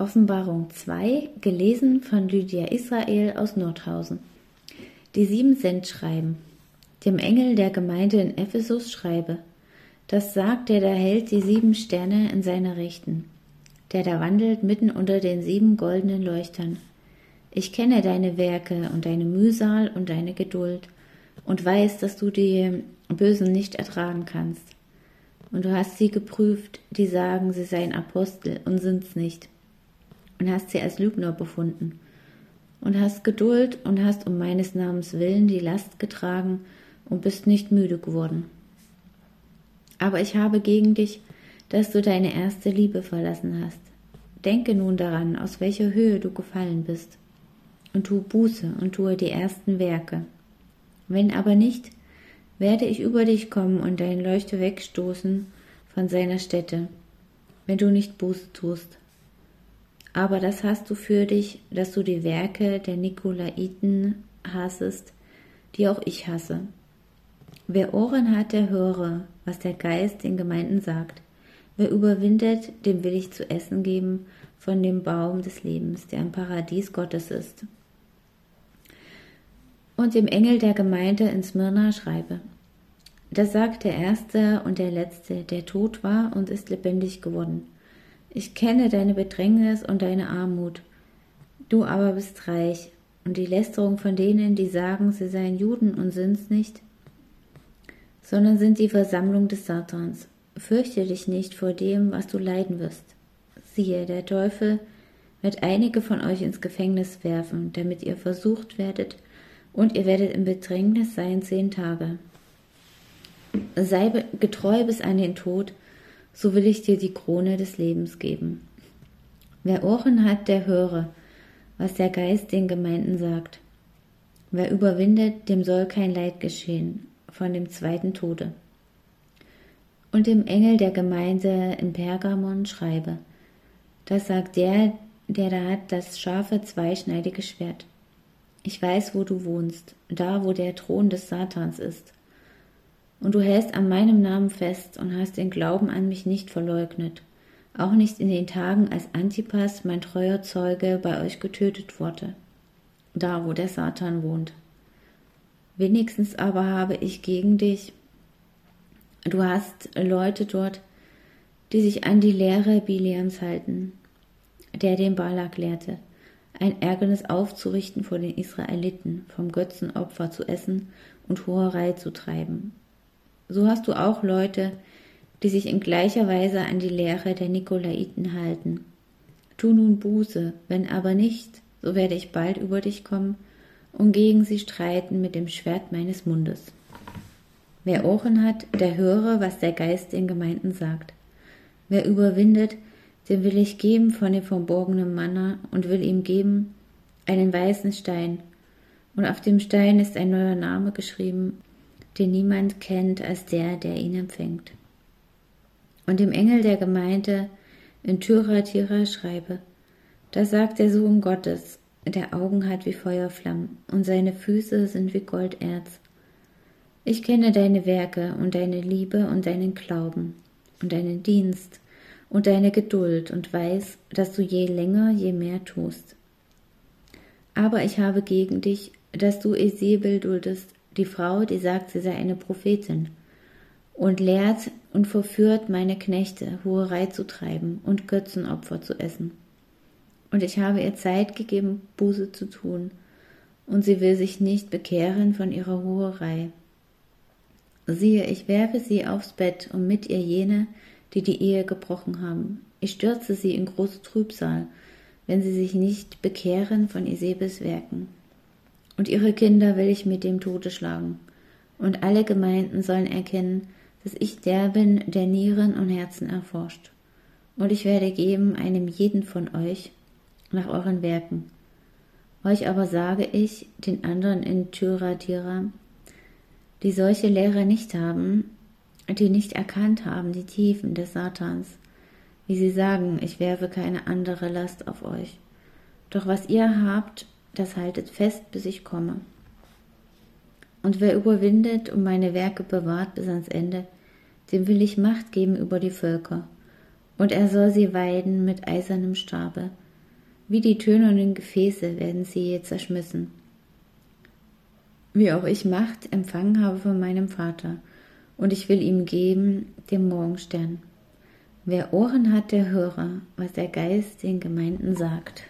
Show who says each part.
Speaker 1: Offenbarung 2, gelesen von Lydia Israel aus Nordhausen. Die sieben Cent schreiben. Dem Engel der Gemeinde in Ephesus schreibe. Das sagt, der da hält die sieben Sterne in seiner Rechten, der da wandelt mitten unter den sieben goldenen Leuchtern. Ich kenne deine Werke und deine Mühsal und deine Geduld und weiß, dass du die Bösen nicht ertragen kannst. Und du hast sie geprüft, die sagen, sie seien Apostel und sind's nicht. Und hast sie als Lügner befunden. Und hast Geduld und hast um meines Namens willen die Last getragen und bist nicht müde geworden. Aber ich habe gegen dich, dass du deine erste Liebe verlassen hast. Denke nun daran, aus welcher Höhe du gefallen bist, und tu Buße und tue die ersten Werke. Wenn aber nicht, werde ich über dich kommen und dein Leuchte wegstoßen von seiner Stätte, wenn du nicht Buße tust. Aber das hast du für dich, dass du die Werke der Nikolaiten hassest, die auch ich hasse. Wer Ohren hat, der höre, was der Geist den Gemeinden sagt. Wer überwindet, dem will ich zu essen geben von dem Baum des Lebens, der im Paradies Gottes ist und dem Engel der Gemeinde in Smyrna schreibe. Das sagt der Erste und der Letzte, der tot war und ist lebendig geworden. Ich kenne deine Bedrängnis und deine Armut. Du aber bist reich, und die Lästerung von denen, die sagen, sie seien Juden und sind's nicht, sondern sind die Versammlung des Satans. Fürchte dich nicht vor dem, was du leiden wirst. Siehe, der Teufel wird einige von euch ins Gefängnis werfen, damit ihr versucht werdet, und ihr werdet im Bedrängnis sein zehn Tage. Sei getreu bis an den Tod, so will ich dir die Krone des Lebens geben. Wer Ohren hat, der höre, was der Geist den Gemeinden sagt. Wer überwindet, dem soll kein Leid geschehen von dem zweiten Tode. Und dem Engel der Gemeinde in Pergamon schreibe, das sagt der, der da hat das scharfe zweischneidige Schwert. Ich weiß, wo du wohnst, da, wo der Thron des Satans ist. Und du hältst an meinem Namen fest und hast den Glauben an mich nicht verleugnet, auch nicht in den Tagen, als Antipas, mein treuer Zeuge, bei euch getötet wurde, da, wo der Satan wohnt. Wenigstens aber habe ich gegen dich, du hast Leute dort, die sich an die Lehre Biliams halten, der den Balak lehrte, ein Ärgernis aufzurichten vor den Israeliten, vom Götzenopfer zu essen und Hoherei zu treiben. So hast du auch Leute, die sich in gleicher Weise an die Lehre der Nikolaiten halten. Tu nun Buße, wenn aber nicht, so werde ich bald über dich kommen und gegen sie streiten mit dem Schwert meines Mundes. Wer Ohren hat, der höre, was der Geist den Gemeinden sagt. Wer überwindet, dem will ich geben von dem verborgenen Manna und will ihm geben einen weißen Stein. Und auf dem Stein ist ein neuer Name geschrieben, den niemand kennt als der, der ihn empfängt. Und dem Engel der Gemeinde in Thyatira schreibe, da sagt der Sohn Gottes, der Augen hat wie Feuerflammen und seine Füße sind wie Golderz. Ich kenne deine Werke und deine Liebe und deinen Glauben und deinen Dienst und deine Geduld und weiß, dass du je länger, je mehr tust. Aber ich habe gegen dich, dass du Esebel duldest, die Frau, die sagt, sie sei eine Prophetin, und lehrt und verführt meine Knechte, Hoherei zu treiben und Götzenopfer zu essen. Und ich habe ihr Zeit gegeben, Buße zu tun, und sie will sich nicht bekehren von ihrer Hoherei. Siehe, ich werfe sie aufs Bett und mit ihr jene, die die Ehe gebrochen haben. Ich stürze sie in große Trübsal, wenn sie sich nicht bekehren von Isebes Werken. Und ihre Kinder will ich mit dem Tode schlagen. Und alle Gemeinden sollen erkennen, dass ich der bin, der Nieren und Herzen erforscht. Und ich werde geben einem jeden von euch nach euren Werken. Euch aber sage ich, den anderen in Thyratira, die solche Lehre nicht haben, die nicht erkannt haben die Tiefen des Satans, wie sie sagen, ich werfe keine andere Last auf euch. Doch was ihr habt, das haltet fest, bis ich komme. Und wer überwindet und meine Werke bewahrt bis ans Ende, dem will ich Macht geben über die Völker, und er soll sie weiden mit eisernem Stabe, Wie die tönernen Gefäße werden sie zerschmissen. Wie auch ich Macht empfangen habe von meinem Vater, und ich will ihm geben, dem Morgenstern. Wer Ohren hat, der höre, was der Geist den Gemeinden sagt.